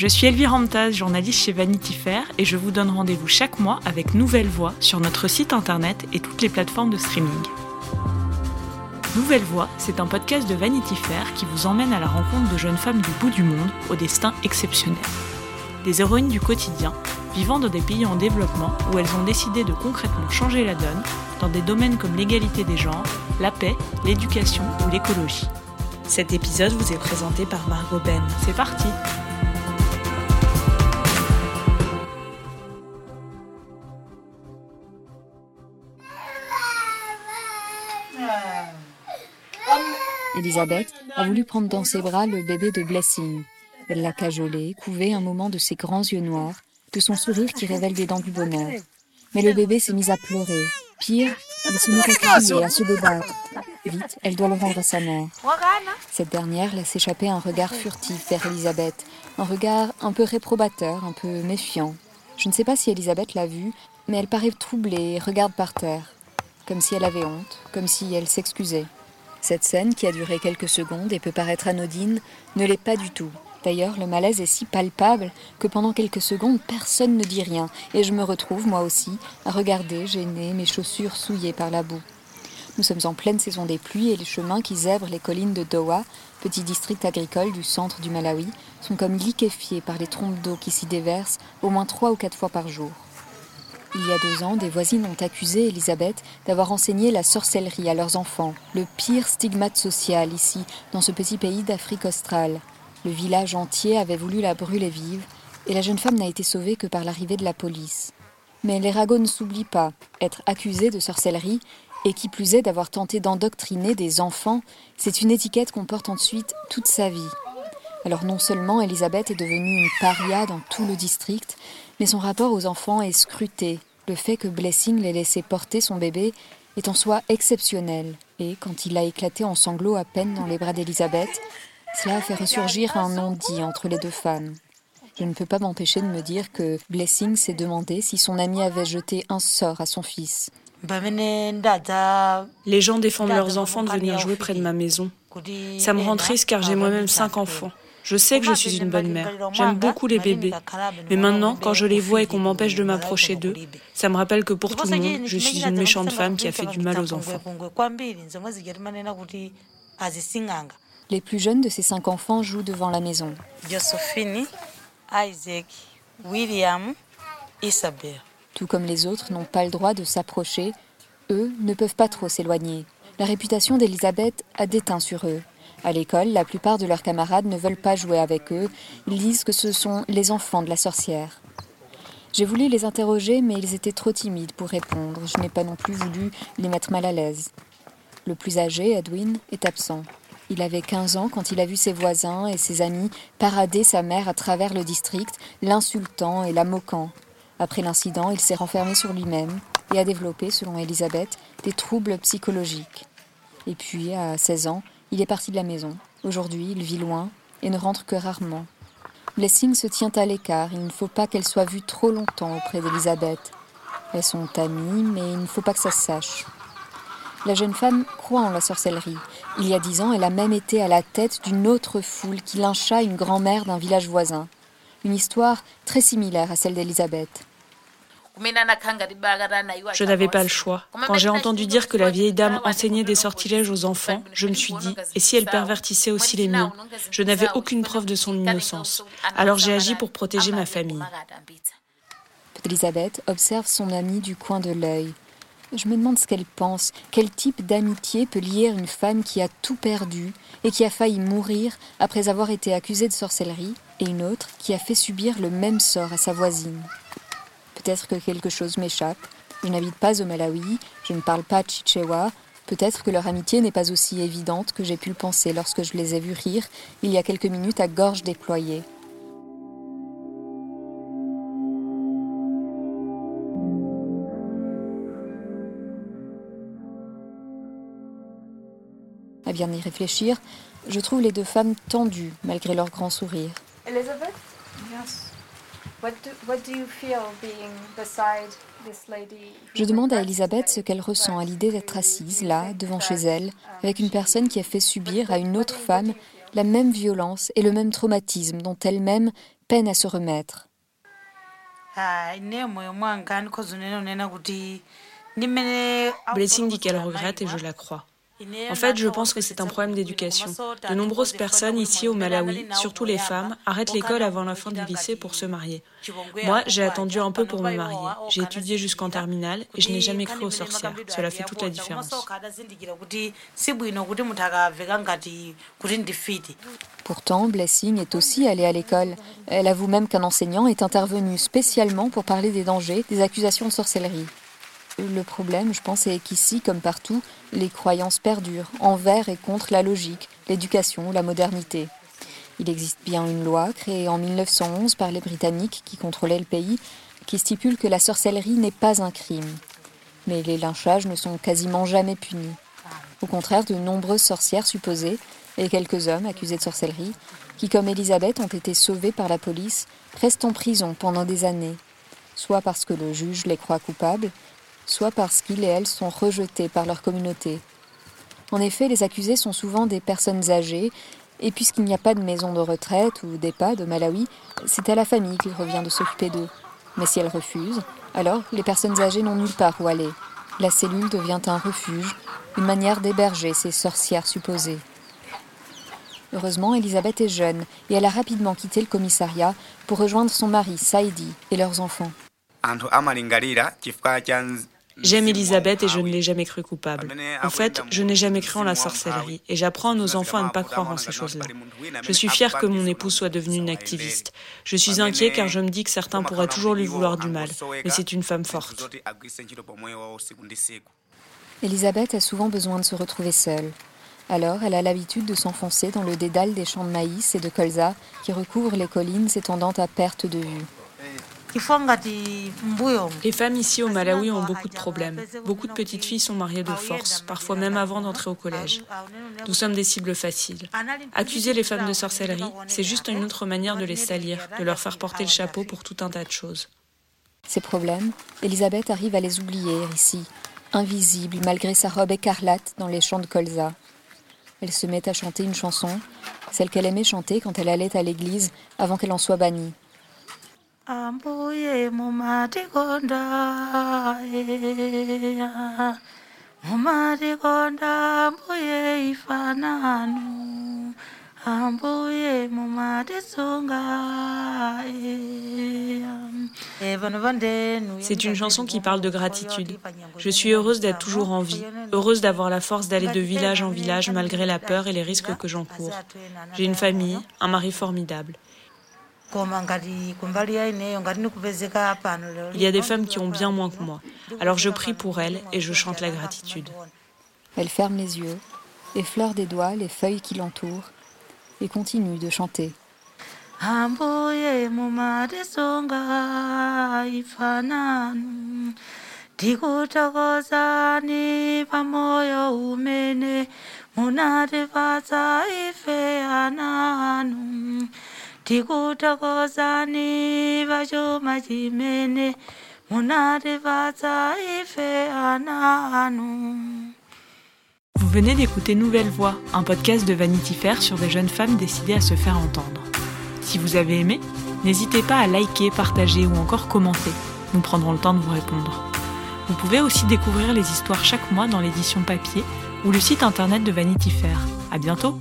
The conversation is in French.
Je suis Elvire Ramtaz, journaliste chez Vanity Fair, et je vous donne rendez-vous chaque mois avec Nouvelle Voix sur notre site internet et toutes les plateformes de streaming. Nouvelle Voix, c'est un podcast de Vanity Fair qui vous emmène à la rencontre de jeunes femmes du bout du monde au destin exceptionnel. Des héroïnes du quotidien, vivant dans des pays en développement où elles ont décidé de concrètement changer la donne dans des domaines comme l'égalité des genres, la paix, l'éducation ou l'écologie. Cet épisode vous est présenté par Margot Ben. C'est parti Elisabeth a voulu prendre dans ses bras le bébé de Blessing. Elle l'a cajolé, couvé un moment de ses grands yeux noirs, de son sourire qui révèle des dents du bonheur. Mais le bébé s'est mis à pleurer. Pire, il se mit à crier, à se débattre. Vite, elle doit le rendre à sa mère. Cette dernière laisse échapper un regard furtif vers Elisabeth, un regard un peu réprobateur, un peu méfiant. Je ne sais pas si Elisabeth l'a vu, mais elle paraît troublée et regarde par terre, comme si elle avait honte, comme si elle s'excusait. Cette scène, qui a duré quelques secondes et peut paraître anodine, ne l'est pas du tout. D'ailleurs, le malaise est si palpable que pendant quelques secondes, personne ne dit rien, et je me retrouve, moi aussi, à regarder, gênée, mes chaussures souillées par la boue. Nous sommes en pleine saison des pluies et les chemins qui zèbrent les collines de Doha, petit district agricole du centre du Malawi, sont comme liquéfiés par les trompes d'eau qui s'y déversent au moins trois ou quatre fois par jour. Il y a deux ans, des voisines ont accusé Elisabeth d'avoir enseigné la sorcellerie à leurs enfants, le pire stigmate social ici, dans ce petit pays d'Afrique australe. Le village entier avait voulu la brûler vive, et la jeune femme n'a été sauvée que par l'arrivée de la police. Mais les ne s'oublient pas. Être accusé de sorcellerie, et qui plus est d'avoir tenté d'endoctriner des enfants, c'est une étiquette qu'on porte ensuite toute sa vie. Alors non seulement Elisabeth est devenue une paria dans tout le district, mais son rapport aux enfants est scruté. Le fait que Blessing l'ait laissé porter son bébé est en soi exceptionnel. Et quand il a éclaté en sanglots à peine dans les bras d'Elisabeth, cela a fait ressurgir un non-dit entre les deux femmes. Je ne peux pas m'empêcher de me dire que Blessing s'est demandé si son ami avait jeté un sort à son fils. Les gens défendent leurs enfants de venir jouer près de ma maison. Ça me rend triste car j'ai moi-même cinq enfants. Je sais que je suis une bonne mère. J'aime beaucoup les bébés. Mais maintenant, quand je les vois et qu'on m'empêche de m'approcher d'eux, ça me rappelle que pour tout le monde, je suis une méchante femme qui a fait du mal aux enfants. Les plus jeunes de ces cinq enfants jouent devant la maison. Josephine, Isaac, William, Isabelle. Tout comme les autres n'ont pas le droit de s'approcher, eux ne peuvent pas trop s'éloigner. La réputation d'Elisabeth a déteint sur eux. À l'école, la plupart de leurs camarades ne veulent pas jouer avec eux. Ils disent que ce sont les enfants de la sorcière. J'ai voulu les interroger, mais ils étaient trop timides pour répondre. Je n'ai pas non plus voulu les mettre mal à l'aise. Le plus âgé, Edwin, est absent. Il avait 15 ans quand il a vu ses voisins et ses amis parader sa mère à travers le district, l'insultant et la moquant. Après l'incident, il s'est renfermé sur lui-même et a développé, selon Elisabeth, des troubles psychologiques. Et puis, à 16 ans, il est parti de la maison. Aujourd'hui, il vit loin et ne rentre que rarement. Blessing se tient à l'écart. Il ne faut pas qu'elle soit vue trop longtemps auprès d'Elisabeth. Elles sont amies, mais il ne faut pas que ça se sache. La jeune femme croit en la sorcellerie. Il y a dix ans, elle a même été à la tête d'une autre foule qui lyncha une grand-mère d'un village voisin. Une histoire très similaire à celle d'Elisabeth. Je n'avais pas le choix. Quand j'ai entendu dire que la vieille dame enseignait des sortilèges aux enfants, je me suis dit, et si elle pervertissait aussi les miens Je n'avais aucune preuve de son innocence. Alors j'ai agi pour protéger ma famille. Elisabeth observe son amie du coin de l'œil. Je me demande ce qu'elle pense. Quel type d'amitié peut lier une femme qui a tout perdu et qui a failli mourir après avoir été accusée de sorcellerie et une autre qui a fait subir le même sort à sa voisine? Peut-être que quelque chose m'échappe. Je n'habite pas au Malawi, je ne parle pas Chichewa. Peut-être que leur amitié n'est pas aussi évidente que j'ai pu le penser lorsque je les ai vus rire il y a quelques minutes à gorge déployée. À bien y réfléchir, je trouve les deux femmes tendues malgré leur grand sourire. Je demande à Elisabeth ce qu'elle ressent à l'idée d'être assise là, devant chez elle, avec une personne qui a fait subir à une autre femme la même violence et le même traumatisme dont elle-même peine à se remettre. Blessing dit qu'elle regrette et je la crois. En fait, je pense que c'est un problème d'éducation. De nombreuses personnes ici au Malawi, surtout les femmes, arrêtent l'école avant la fin du lycée pour se marier. Moi, j'ai attendu un peu pour me marier. J'ai étudié jusqu'en terminale et je n'ai jamais cru aux sorcières. Cela fait toute la différence. Pourtant, Blessing est aussi allée à l'école. Elle avoue même qu'un enseignant est intervenu spécialement pour parler des dangers des accusations de sorcellerie. Le problème, je pense, est qu'ici, comme partout, les croyances perdurent, envers et contre la logique, l'éducation, la modernité. Il existe bien une loi créée en 1911 par les Britanniques qui contrôlaient le pays, qui stipule que la sorcellerie n'est pas un crime. Mais les lynchages ne sont quasiment jamais punis. Au contraire, de nombreuses sorcières supposées, et quelques hommes accusés de sorcellerie, qui, comme Elisabeth, ont été sauvés par la police, restent en prison pendant des années, soit parce que le juge les croit coupables, soit parce qu'ils et elles sont rejetés par leur communauté. En effet, les accusés sont souvent des personnes âgées, et puisqu'il n'y a pas de maison de retraite ou d'EHPAD au Malawi, c'est à la famille qu'il revient de s'occuper d'eux. Mais si elles refusent, alors les personnes âgées n'ont nulle part où aller. La cellule devient un refuge, une manière d'héberger ces sorcières supposées. Heureusement, Elisabeth est jeune et elle a rapidement quitté le commissariat pour rejoindre son mari, Saidi, et leurs enfants. J'aime Elisabeth et je ne l'ai jamais cru coupable. En fait, je n'ai jamais cru en la sorcellerie et j'apprends à nos enfants à ne pas croire en ces choses-là. Je suis fière que mon épouse soit devenue une activiste. Je suis inquiet car je me dis que certains pourraient toujours lui vouloir du mal, mais c'est une femme forte. Elisabeth a souvent besoin de se retrouver seule. Alors, elle a l'habitude de s'enfoncer dans le dédale des champs de maïs et de colza qui recouvrent les collines s'étendant à perte de vue. Les femmes ici au Malawi ont beaucoup de problèmes. Beaucoup de petites filles sont mariées de force, parfois même avant d'entrer au collège. Nous sommes des cibles faciles. Accuser les femmes de sorcellerie, c'est juste une autre manière de les salir, de leur faire porter le chapeau pour tout un tas de choses. Ces problèmes, Elisabeth arrive à les oublier ici, invisible malgré sa robe écarlate dans les champs de colza. Elle se met à chanter une chanson, celle qu'elle aimait chanter quand elle allait à l'église avant qu'elle en soit bannie. Ambuye mumatikonda eya mumatikonda ambuye ifananu. Ambuye mumatisunga C'est une chanson qui parle de gratitude. Je suis heureuse d'être toujours en vie, heureuse d'avoir la force d'aller de village en village malgré la peur et les risques que j'encours. J'ai une famille, un mari formidable. Il y a des femmes qui ont bien moins que moi. Alors je prie pour elles et je chante la gratitude. Elle ferme les yeux, effleure des doigts les feuilles qui l'entourent et continue de chanter. Vous venez d'écouter Nouvelle Voix, un podcast de Vanity Fair sur des jeunes femmes décidées à se faire entendre. Si vous avez aimé, n'hésitez pas à liker, partager ou encore commenter. Nous prendrons le temps de vous répondre. Vous pouvez aussi découvrir les histoires chaque mois dans l'édition papier ou le site internet de Vanity Fair. À bientôt!